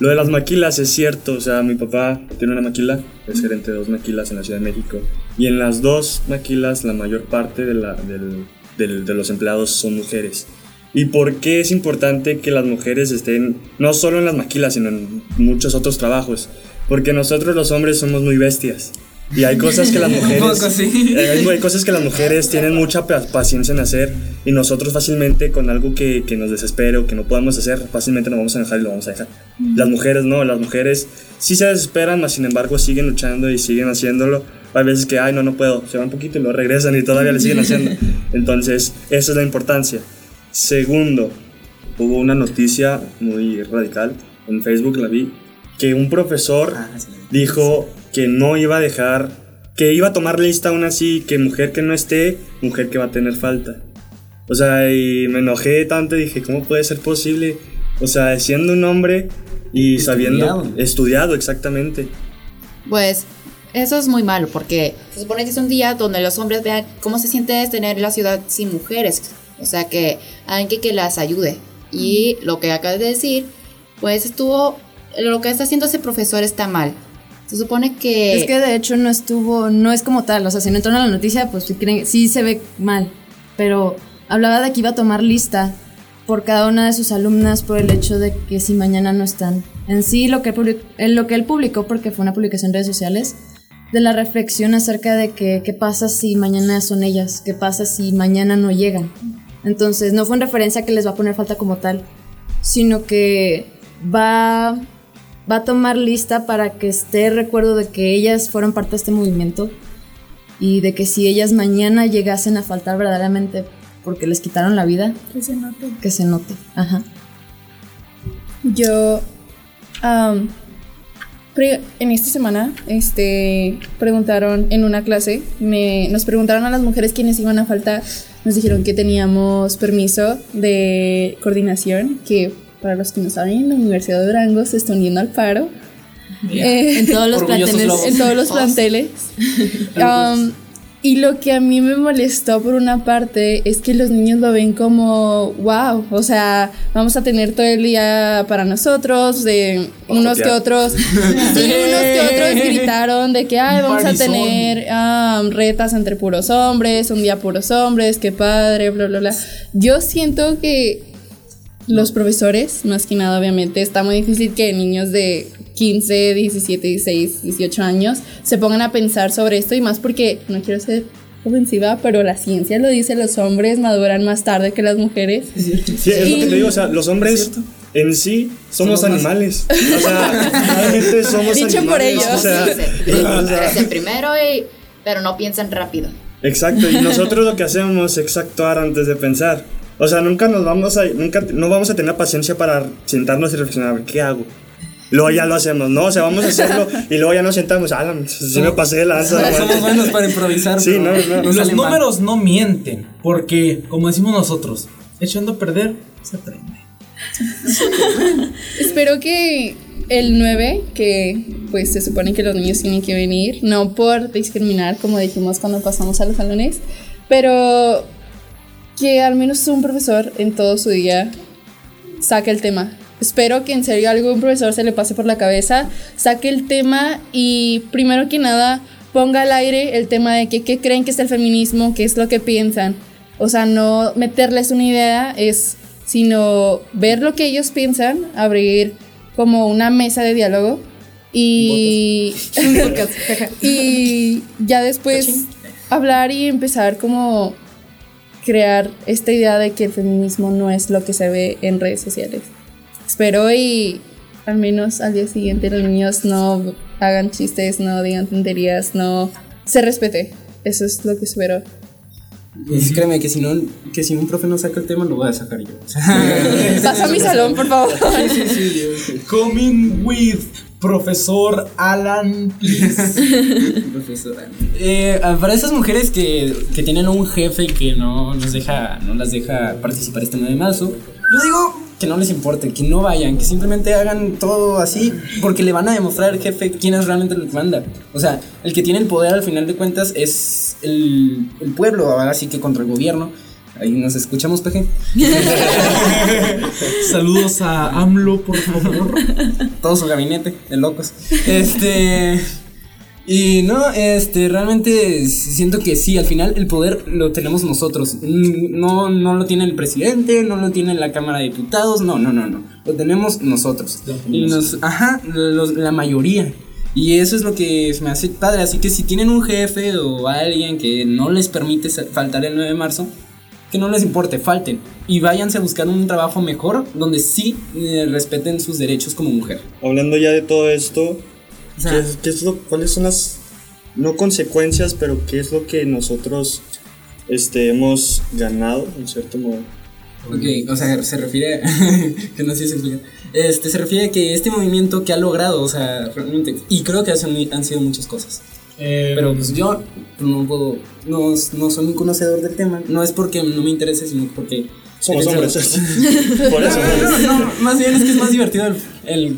lo de las maquilas es cierto, o sea, mi papá tiene una maquila, es gerente de dos maquilas en la Ciudad de México, y en las dos maquilas la mayor parte de, la, del- del- de los empleados son mujeres. ¿Y por qué es importante que las mujeres estén no solo en las maquilas, sino en muchos otros trabajos? Porque nosotros los hombres somos muy bestias. Y hay cosas que las mujeres... poco sí. Eh, hay, hay cosas que las mujeres tienen mucha pa- paciencia en hacer y nosotros fácilmente con algo que, que nos desespere o que no podamos hacer, fácilmente nos vamos a enojar y lo vamos a dejar. Las mujeres no, las mujeres sí se desesperan, mas sin embargo siguen luchando y siguen haciéndolo. Hay veces que, ay, no, no puedo, se van un poquito y lo regresan y todavía le siguen haciendo. Entonces, esa es la importancia. Segundo, hubo una noticia muy radical, en Facebook la vi, que un profesor Ah, sí. dijo que no iba a dejar, que iba a tomar lista aún así, que mujer que no esté, mujer que va a tener falta. O sea, y me enojé tanto, dije, ¿cómo puede ser posible? O sea, siendo un hombre y sabiendo, Estudiado. estudiado exactamente. Pues eso es muy malo porque se supone que es un día donde los hombres vean cómo se siente tener la ciudad sin mujeres. O sea, que alguien que, que las ayude. Y lo que acabas de decir, pues estuvo, lo que está haciendo ese profesor está mal. Se supone que... Es que de hecho no estuvo, no es como tal, o sea, si no entraron a la noticia, pues sí, creen, sí se ve mal, pero hablaba de que iba a tomar lista por cada una de sus alumnas por el hecho de que si mañana no están. En sí, lo que, eh, lo que él publicó, porque fue una publicación en redes sociales, de la reflexión acerca de que qué pasa si mañana son ellas, qué pasa si mañana no llegan. Entonces, no fue en referencia que les va a poner falta como tal, sino que va, va a tomar lista para que esté recuerdo de que ellas fueron parte de este movimiento y de que si ellas mañana llegasen a faltar verdaderamente porque les quitaron la vida, Que se note. que se note. Ajá. Yo, pre- en esta semana, este, preguntaron en una clase, me, nos preguntaron a las mujeres quiénes iban a faltar, nos dijeron que teníamos permiso de coordinación, que para los que no saben, la Universidad de Durango se está uniendo al paro. Eh, En todos los planteles. en todos los planteles. Um, y lo que a mí me molestó por una parte es que los niños lo ven como, wow, o sea, vamos a tener todo el día para nosotros, de unos que otros, sí, unos que otros gritaron de que, ay, vamos a tener um, retas entre puros hombres, un día puros hombres, qué padre, bla, bla, bla. Yo siento que los profesores, más que nada, obviamente, está muy difícil que niños de 15, 17, 16, 18 años se pongan a pensar sobre esto y más porque no quiero ser ofensiva, pero la ciencia lo dice, los hombres maduran más tarde que las mujeres. Sí, es lo que te digo, o sea, los hombres en sí somos, Somos más- animales. O sea, realmente somos Dicho animales. por ellos. O sea, o sea, Crecen primero y... Pero no piensan rápido. Exacto, y nosotros lo que hacemos es actuar antes de pensar. O sea, nunca nos vamos a, nunca, no vamos a tener paciencia para sentarnos y reflexionar, a ver, ¿qué hago? Luego ya lo hacemos, ¿no? O sea, vamos a hacerlo y luego ya nos sentamos, ah, si me pasé de lanza. Somos buenos para improvisar. Sí, no, no. Los números no mienten, porque, como decimos nosotros, echando a perder, se aprende. Espero que el 9, que pues se supone que los niños tienen que venir, no por discriminar, como dijimos cuando pasamos a los salones, pero que al menos un profesor en todo su día saque el tema. Espero que en serio algún profesor se le pase por la cabeza, saque el tema y primero que nada ponga al aire el tema de que qué creen que es el feminismo, qué es lo que piensan. O sea, no meterles una idea, es sino ver lo que ellos piensan, abrir como una mesa de diálogo y, y ya después hablar y empezar como crear esta idea de que el feminismo no es lo que se ve en redes sociales. Espero y al menos al día siguiente los niños no hagan chistes, no digan tonterías, no se respete. Eso es lo que espero. Pues créeme que si no, que si un profe no saca el tema, lo voy a sacar yo. Pasa a mi salón, por favor. sí, sí, sí, Coming with profesor Alan, please. profesora. Eh, para esas mujeres que, que tienen un jefe que no nos deja, no las deja participar este 9 de marzo, yo digo que no les importe, que no vayan, que simplemente hagan todo así, porque le van a demostrar al jefe quién es realmente el que manda. O sea, el que tiene el poder al final de cuentas es el, el pueblo, ahora sí que contra el gobierno. Ahí nos escuchamos, PG. Saludos a AMLO, por favor. todo su gabinete de locos. Este. Y no, este, realmente siento que sí, al final el poder lo tenemos nosotros. No, no lo tiene el presidente, no lo tiene la Cámara de Diputados, no, no, no, no. Lo tenemos nosotros. Y nos, ajá, los- la mayoría. Y eso es lo que me hace padre. Así que si tienen un jefe o alguien que no les permite faltar el 9 de marzo, que no les importe, falten. Y váyanse a buscar un trabajo mejor donde sí eh, respeten sus derechos como mujer. Hablando ya de todo esto, O sea, ¿qué es- qué es lo, ¿cuáles son las, no consecuencias, pero qué es lo que nosotros este, hemos ganado, en cierto modo? Ok, o sea, se refiere que no sé si explicar. Este se refiere a que este movimiento que ha logrado, o sea, realmente y creo que hacen- han sido muchas cosas. Eh, Pero pues yo no puedo no, no soy un conocedor del tema, no es porque no me interese, sino porque Somos hombres. Por eso. No, no, más bien es que es más divertido el, el,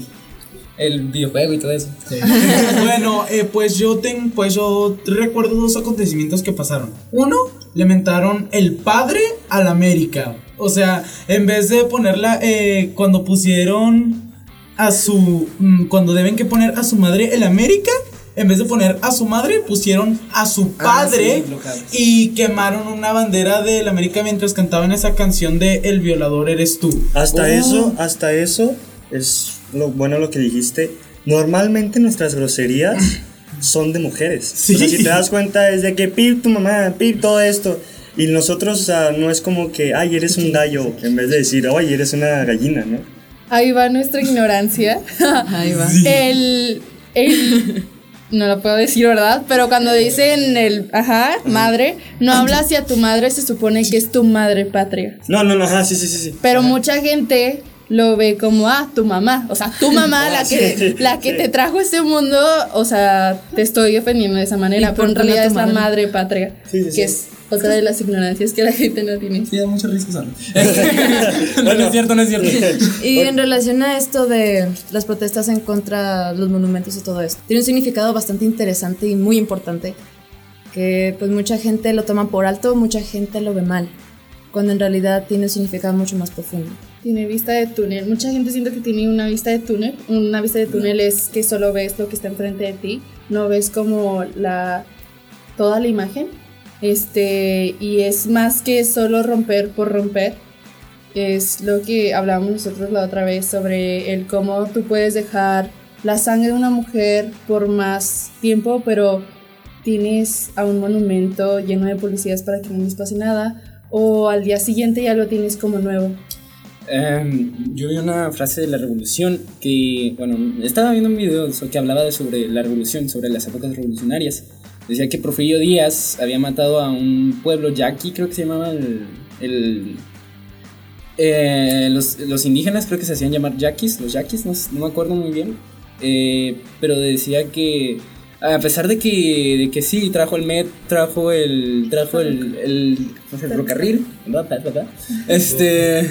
el videojuego y todo eso. bueno, eh, pues yo ten, pues yo recuerdo dos acontecimientos que pasaron. Uno, le mentaron el padre al América. O sea, en vez de ponerla eh, cuando pusieron a su mm, cuando deben que poner a su madre el América, en vez de poner a su madre pusieron a su Ah, padre sí, y quemaron una bandera del América mientras cantaban esa canción de El violador eres tú. Hasta Oh. eso, hasta eso es lo bueno lo que dijiste. Normalmente nuestras groserías son de mujeres. O sea, si te das cuenta es de que pip tu mamá, pip todo esto. Y nosotros, o sea, no es como que, ay, eres un gallo, en vez de decir, ay, eres una gallina, ¿no? Ahí va nuestra ignorancia. Ahí va. El, el- no lo puedo decir, ¿verdad? Pero cuando dicen el, ajá, madre, no habla hacia tu madre, se supone que es tu madre patria. No, no, no, ajá, sí, sí, sí. sí. Pero mucha gente lo ve como, ah, tu mamá. O sea, tu mamá, la que, la que te trajo a este mundo, o sea, te estoy ofendiendo de esa manera. ¿Y Pero en no realidad es la madre? patria. Sí, sí, sí. Que es otra de las ignorancias que la gente no tiene. Sí, da mucha risa usarlo. no, no es cierto, no es cierto. Y en relación a esto de las protestas en contra de los monumentos y todo esto, tiene un significado bastante interesante y muy importante, que pues mucha gente lo toma por alto, mucha gente lo ve mal, cuando en realidad tiene un significado mucho más profundo. Tiene vista de túnel. Mucha gente siente que tiene una vista de túnel. Una vista de túnel es que solo ves lo que está enfrente de ti. No ves como la toda la imagen. Este, y es más que solo romper por romper. Es lo que hablábamos nosotros la otra vez sobre el cómo tú puedes dejar la sangre de una mujer por más tiempo, pero tienes a un monumento lleno de policías para que no les pase nada, o al día siguiente ya lo tienes como nuevo. Em, yo vi una frase de la revolución que, bueno, estaba viendo un video que hablaba de sobre la revolución, sobre las épocas revolucionarias. Decía que Porfirio Díaz había matado a un pueblo yaqui, creo que se llamaba el... el- eh, los, los indígenas creo que se hacían llamar yaquis, los yaquis, no me acuerdo muy bien. Eh, pero decía que a pesar de que, de que sí, trajo el MET, trajo el, trajo el, el, el ferrocarril. Este,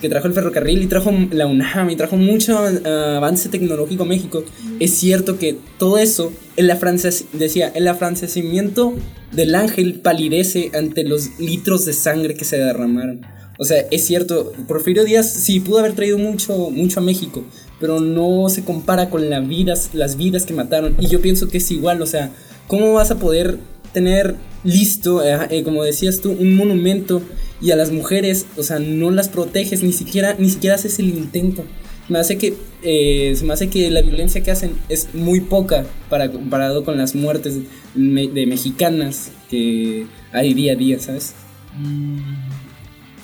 que trajo el ferrocarril y trajo la UNAM y trajo mucho eh, avance tecnológico a México. Es cierto que todo eso, el afrances, decía, el afrancesamiento del ángel palidece ante los litros de sangre que se derramaron. O sea, es cierto, Porfirio Díaz sí pudo haber traído mucho, mucho a México, pero no se compara con las vidas, las vidas que mataron. Y yo pienso que es igual, o sea, ¿cómo vas a poder tener listo, eh, eh, como decías tú, un monumento y a las mujeres, o sea, no las proteges, ni siquiera, ni siquiera haces el intento? Me hace que, eh, se me hace que la violencia que hacen es muy poca para, comparado con las muertes me- de mexicanas que hay día a día, ¿sabes?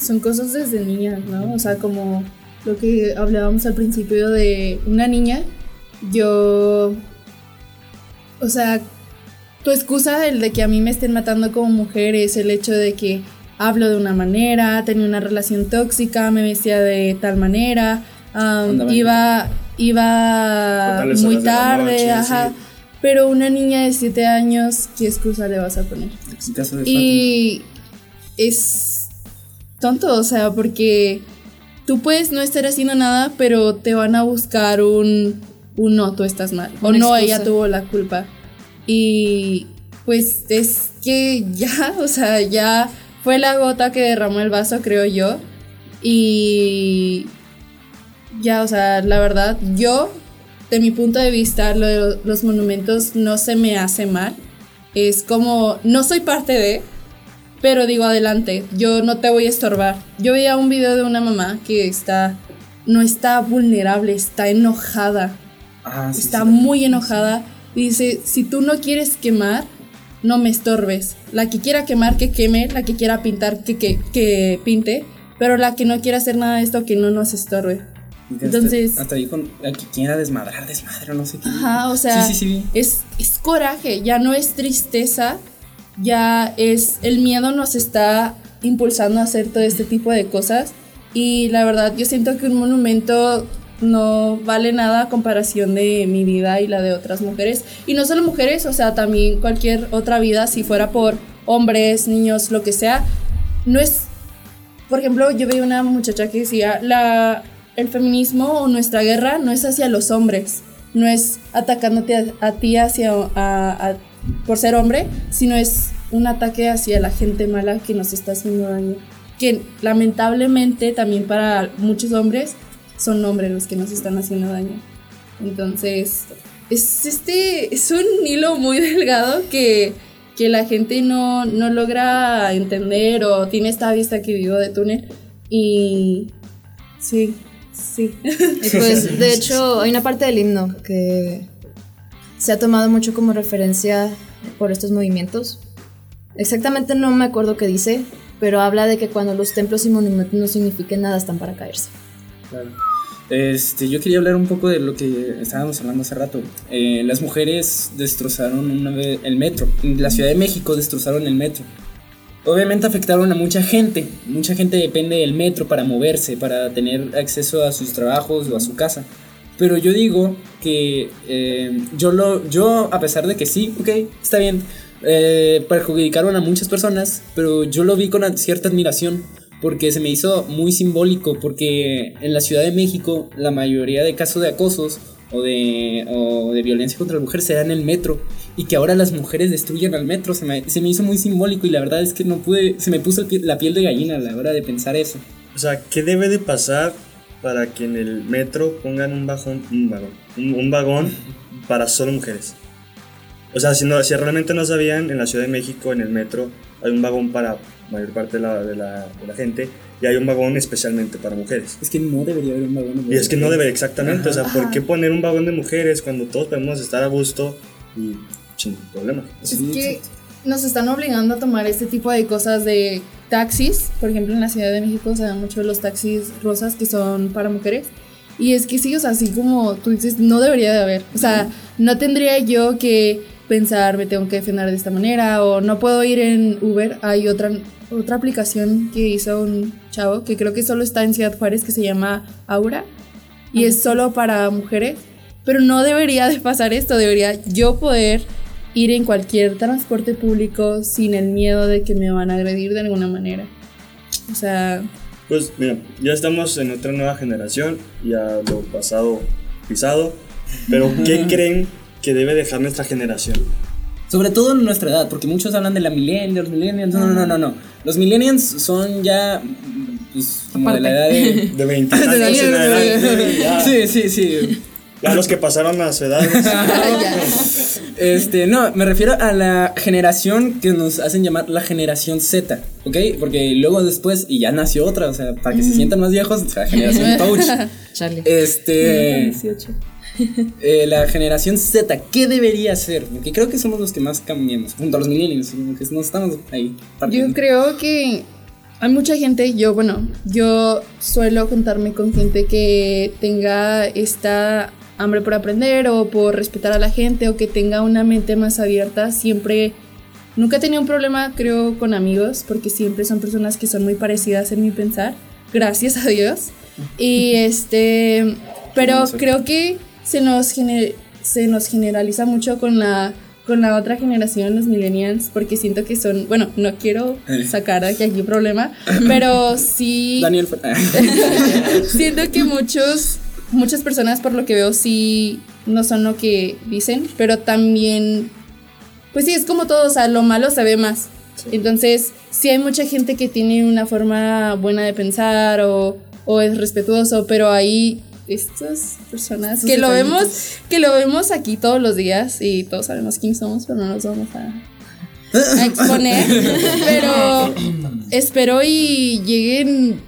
Son cosas desde niñas, ¿no? O sea, como lo que hablábamos al principio de una niña, yo, o sea, tu excusa, el de que a mí me estén matando como mujer, es el hecho de que hablo de una manera, tenía una relación tóxica, me vestía de tal manera, um, iba, iba muy tarde, noche, ajá. sí. Pero una niña de 7 años, ¿qué excusa le vas a poner? Caso de Y es tonto, o sea, porque tú puedes no estar haciendo nada, pero te van a buscar un, un no, tú estás mal. O no, excusa. ella tuvo la culpa. Y pues es que ya, o sea, ya fue la gota que derramó el vaso, creo yo. Y ya, o sea, la verdad, yo, de mi punto de vista, lo de los monumentos no se me hace mal. Es como, no soy parte de, pero digo, adelante, yo no te voy a estorbar. Yo veía un video de una mamá que está, no está vulnerable, está enojada. Ah, sí, está sí. muy enojada. Y dice, si tú no quieres quemar, no me estorbes. La que quiera quemar, que queme. La que quiera pintar, que, que, que pinte. Pero la que no quiera hacer nada de esto, que no nos estorbe. Entonces- Hasta, hasta dijo a que quiera desmadrar, desmadre, no sé qué. Ajá, o sea, Sí, sí, sí. Es, es coraje, ya no es tristeza, ya es el miedo nos está impulsando a hacer todo este tipo de cosas y la verdad yo siento que un monumento no vale nada a comparación de mi vida y la de otras mujeres. Y no solo mujeres, o sea, también cualquier otra vida si fuera por hombres, niños, lo que sea, no es por ejemplo, yo veía una muchacha que decía, la, el feminismo o nuestra guerra no es hacia los hombres, no es atacándote a, a ti hacia, a- a- por ser hombre, sino es un ataque hacia la gente mala que nos está haciendo daño. Que lamentablemente también para muchos hombres son hombres los que nos están haciendo daño. Entonces, es, este, es un hilo muy delgado que, que la gente no, no logra entender o tiene esta vista que digo de túnel. Y sí, sí. Y pues, de hecho, hay una parte del himno que se ha tomado mucho como referencia por estos movimientos. Exactamente no me acuerdo qué dice, pero habla de que cuando los templos y monumentos no signifiquen nada están para caerse. Claro. Este, yo quería hablar un poco de lo que estábamos hablando hace rato. Eh, las mujeres destrozaron una vez el metro. En la Ciudad de México destrozaron el metro. Obviamente afectaron a mucha gente. Mucha gente depende del metro para moverse, para tener acceso a sus trabajos o a su casa. Pero yo digo que eh, yo lo, yo a pesar de que sí, ok, está bien, eh, perjudicaron a muchas personas, pero yo lo vi con cierta admiración porque se me hizo muy simbólico, porque en la Ciudad de México la mayoría de casos de acosos o de, o de violencia contra la mujer se da en el metro y que ahora las mujeres destruyen al metro, se me, se me hizo muy simbólico y la verdad es que no pude, se me puso la piel de gallina a la hora de pensar eso. O sea, ¿qué debe de pasar para que en el metro pongan un vagón, un vagón, un, un vagón para solo mujeres? O sea, si, no, si realmente no sabían, en la Ciudad de México, en el metro, hay un vagón para mayor parte de la, de la, de la gente y hay un vagón especialmente para mujeres. Es que no debería haber un vagón. Y es que no debe exactamente, o sea, ¿por qué poner un vagón de mujeres cuando todos podemos estar a gusto y sin problema? Es que nos están obligando a tomar este tipo de cosas de taxis. Por ejemplo, en la Ciudad de México se dan mucho los taxis rosas que son para mujeres. Y es que sí, o sea, así como tú dices, no debería de haber. O sea, no tendría yo que pensar, me tengo que defender de esta manera o no puedo ir en Uber. Hay otra, otra aplicación que hizo un chavo que creo que solo está en Ciudad Juárez que se llama Aura y es solo para mujeres. Pero no debería de pasar esto, debería yo poder ir en cualquier transporte público sin el miedo de que me van a agredir de alguna manera. O sea, Pues mira, ya estamos en otra nueva generación, ya lo pasado pisado, pero ¿qué creen que debe dejar nuestra generación? Sobre todo en nuestra edad, porque muchos hablan de la millennials, millennials. No, no, no, no, no. Los millennials son ya. Pues, como de la edad de. De 20 años Sí, sí, sí. Ya los que pasaron a su edad. Este, no, me refiero a la generación que nos hacen llamar la generación Z, ¿ok? Porque luego después, y ya nació otra, o sea, para que se sientan más viejos, la generación Touch. Charlie. Este. 18. eh, la generación Z, ¿qué debería ser? Porque creo que somos los que más cambiamos, junto a los millennials, que no estamos ahí. Yo creo que hay mucha gente, yo, bueno, yo suelo juntarme con gente que tenga esta hambre por aprender o por respetar a la gente o que tenga una mente más abierta. Siempre, nunca he tenido un problema, creo, con amigos, porque siempre son personas que son muy parecidas en mi pensar, gracias a Dios. Y este, pero creo que se nos, gener- se nos generaliza mucho con la con la otra generación, los millennials, porque siento que son, bueno, no quiero sacar de aquí, aquí problema, pero sí Daniel. siento que muchos muchas personas por lo que veo sí no son lo que dicen, pero también pues sí es como todo, o sea, lo malo se ve más. Entonces, sí hay mucha gente que tiene una forma buena de pensar o, o es respetuoso, pero hay estas personas que lo vemos que lo vemos aquí todos los días y todos sabemos quién somos, pero no nos vamos a, a exponer. pero espero y lleguen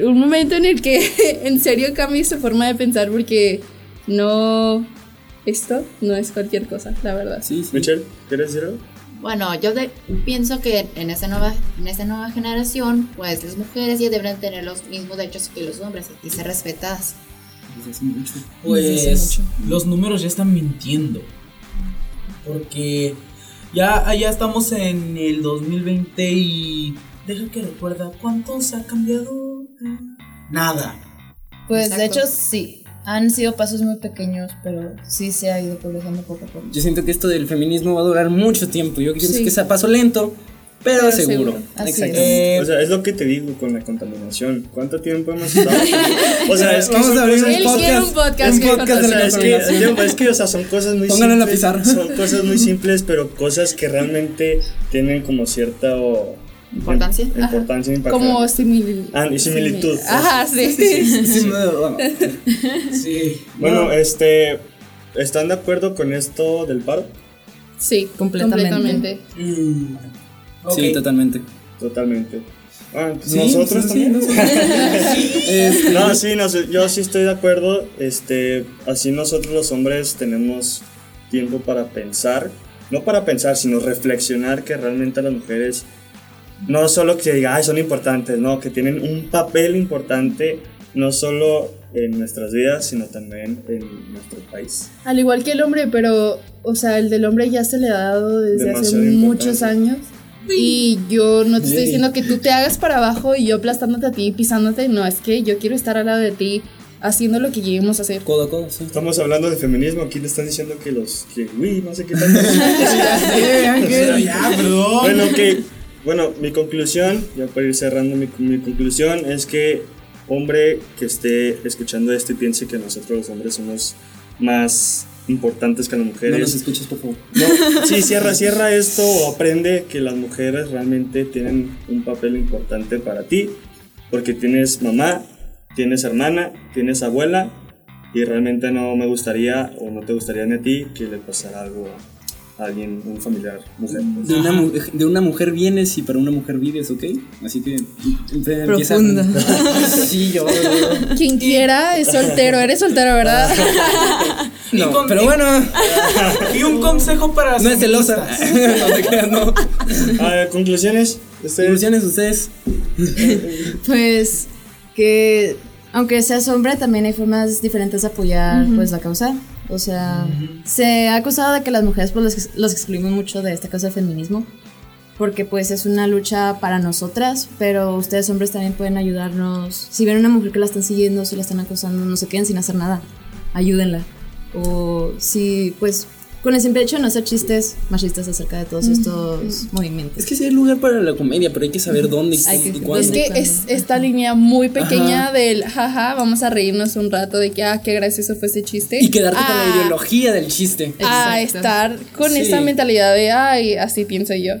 un momento en el que en serio cambie su forma de pensar porque no esto no es cualquier cosa, la verdad. Sí, sí. Michelle, ¿quieres decir algo? Bueno, yo de- pienso que en esta nueva en esta nueva generación, pues las mujeres ya deberían tener los mismos derechos que los hombres y ser respetadas. Pues los números ya están mintiendo. Porque ya allá estamos en el 2020 y deja que recuerda cuánto se ha cambiado. Nada. Pues de Exacto. hecho sí. Han sido pasos muy pequeños, pero sí se ha ido progresando poco a poco. Yo siento que esto del feminismo va a durar mucho tiempo. Yo pienso Sí. que sea paso lento, pero, Pero seguro. seguro. Así. Eh, O sea, es lo que te digo con la contaminación. ¿Cuánto tiempo hemos estado? O sea, es que Vamos a abrir un quiere un podcast, podcast un podcast de O la sea, es que, es que, o sea, son cosas muy Pónganlo en la simples. pizarra. Son cosas muy simples, pero cosas que realmente tienen como cierta o- Importancia. im- importancia impactante. Como simil Ah, y similitud. Ajá, sí. Sí, sí. Bueno, este. ¿Están de acuerdo con esto del paro? Sí, Completamente. completamente. Mm. Sí, totalmente. Totalmente. Ah, Sí, nosotros sí, también. sí, Este, No, sí, no sé, yo sí estoy de acuerdo. Este, así nosotros los hombres tenemos tiempo para pensar, no para pensar, sino reflexionar que realmente las mujeres no solo que diga, "Ay, son importantes, no, que tienen un papel importante no solo en nuestras vidas, sino también en nuestro país. Al igual que el hombre, pero, o sea, el del hombre ya se le ha dado desde hace Demasiado muchos importante. años. Y yo no te estoy diciendo que tú te hagas para abajo y yo aplastándote a ti, pisándote. No, es que yo quiero estar al lado de ti haciendo lo que lleguemos a hacer. codo a codo, sí. Estamos hablando de feminismo, aquí le están diciendo que los que uy, no sé qué tanto. Pero ya, perdón. Bueno, que, bueno, mi conclusión, ya para ir cerrando, mi, mi conclusión es que hombre que esté escuchando esto y piense que nosotros los hombres somos más importantes que las No nos mujeres. escuches, por favor. No, sí, cierra, cierra esto o aprende que las mujeres realmente tienen un papel importante para ti, porque tienes mamá, tienes hermana, tienes abuela, y realmente no me gustaría o no te gustaría ni a ti que le pasara algo a alguien, un familiar, mujer. pues. De una, mu- de una mujer vienes y para una mujer vives, ¿ok? Así que empieza. Profunda. Sí, yo. Quien quiera es soltero. Eres soltero, ¿verdad? No, con- pero bueno, Y un consejo para no es celosa. no te creas, no. A ver, conclusiones. Ustedes- Conclusiones ustedes. Pues que aunque seas hombre, también hay formas diferentes de apoyar pues la causa. O sea, se ha acusado de que las mujeres pues los, los excluimos mucho de esta causa del feminismo. Porque pues es una lucha para nosotras, pero ustedes hombres también pueden ayudarnos. Si ven una mujer que la están siguiendo, si la están acosando, no se queden sin hacer nada. Ayúdenla. O si pues con el simple hecho de no hacer chistes machistas acerca de todos estos movimientos. Es que sí hay lugar para la comedia, pero hay que saber dónde y, Hay que- y cuándo. Es que es esta línea muy pequeña del jaja, vamos a reírnos un rato de que, ah, qué gracioso fue ese chiste. Y quedarte con la Ah, ideología del chiste. A Exacto. estar con Sí. esa mentalidad de, ay, así pienso yo.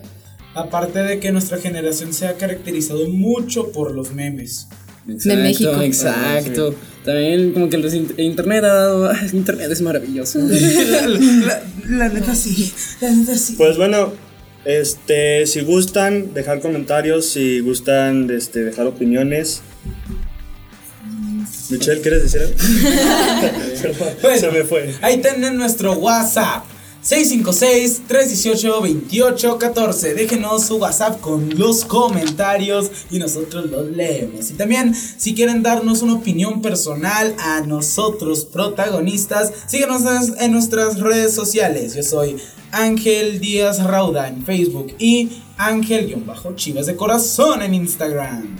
Aparte de que nuestra generación se ha caracterizado mucho por los memes. Exacto, México. Exacto. También como que el reci- internet ha dado. ah, Internet es maravilloso. La, la neta sí, la neta sí. Pues bueno, este, si gustan dejar comentarios, si gustan este, dejar opiniones. Michelle, ¿quieres decir algo? Bueno. Se me fue. Ahí tienen nuestro WhatsApp. 656-318-2814. Déjenos su WhatsApp con los comentarios y nosotros los leemos. Y también, si quieren darnos una opinión personal a nosotros protagonistas, síguenos en nuestras redes sociales. Yo soy Ángel Díaz Rauda en Facebook y Ángel-Chivas de Corazón en Instagram.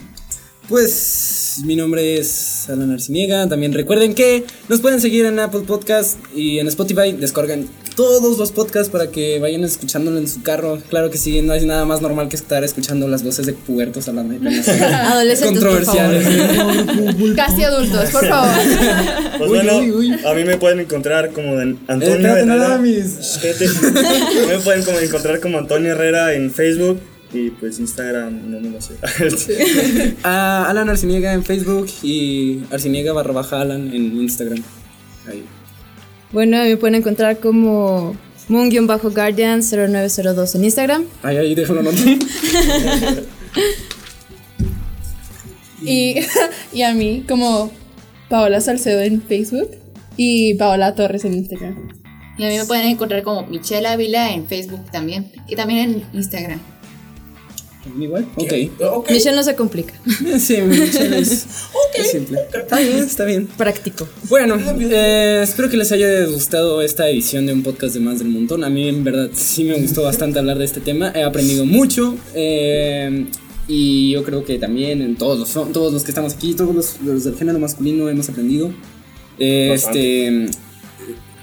Pues mi nombre es Alan Arciniega. También recuerden que nos pueden seguir en Apple Podcast y en Spotify. Descargan todos los podcasts para que vayan escuchándolo en su carro. Claro que sí, no hay nada más normal que estar escuchando las voces de pubertos hablando de temas Adolescentes, controversiales. Casi adultos, por favor. Pues bueno, a mí me pueden encontrar como en Antonio no Herrera. A mí me pueden como encontrar como Antonio Herrera en Facebook y pues Instagram, no me lo sé. A Alan Arciniega en Facebook y Arciniega barra baja Alan en Instagram. Ahí. Bueno, me pueden encontrar como Moon-Guardian0902 en Instagram. Ahí, ahí, déjalo notar. Y, y a mí como Paola Salcedo en Facebook y Paola Torres en Instagram. Y a mí me pueden encontrar como Michelle Ávila en Facebook también. Y también en Instagram. Igual. Ok. Ok. Michelle no se complica. Sí, Michelle es, es simple. Está bien, está bien. Práctico. Bueno, eh, espero que les haya gustado esta edición de un podcast de Más del Montón. A mí en verdad sí me gustó bastante hablar de este tema. He aprendido mucho. eh, y yo creo que también en todos los, todos los que estamos aquí, todos los, los del género masculino hemos aprendido. Eh, este,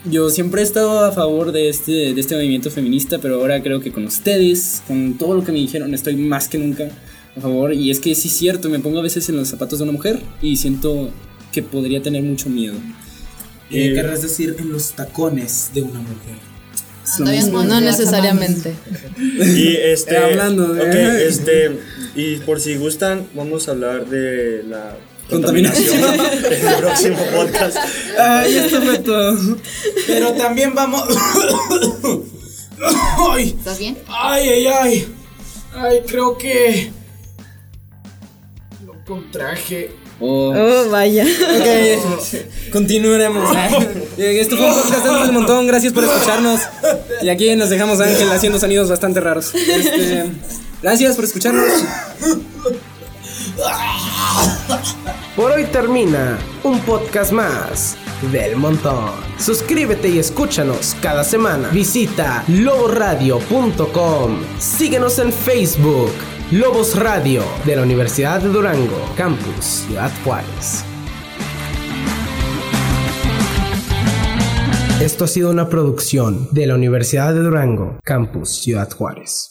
yo siempre he estado a favor de este, de este movimiento feminista, pero ahora creo que con ustedes, con todo lo que me dijeron, estoy más que nunca a favor. Y es que sí es cierto, me pongo a veces en los zapatos de una mujer y siento que podría tener mucho miedo. Eh, querrás decir en los tacones de una mujer. Todavía mismo. No necesariamente. Y este. Eh, hablando de- Ok, este. Y por si gustan, vamos a hablar de la. Contaminación. en el próximo podcast. Ay, esto fue todo. Pero también vamos. ay, ¿Estás bien? ay, ay, ay. Ay, creo que. Lo contraje. Oh. Oh, vaya. Ok, continuaremos. Eh, Esto fue un podcast de del montón. Gracias por escucarnos. Y aquí nos dejamos a Ángel haciendo sonidos bastante raros. Este, gracias por escucharnos. Por hoy termina un podcast más del montón. Suscríbete y escúchanos cada semana. Visita loboradio.com. Síguenos en Facebook. Lobos Radio de la Universidad de Durango, Campus Ciudad Juárez. Esto ha sido una producción de la Universidad de Durango, Campus Ciudad Juárez.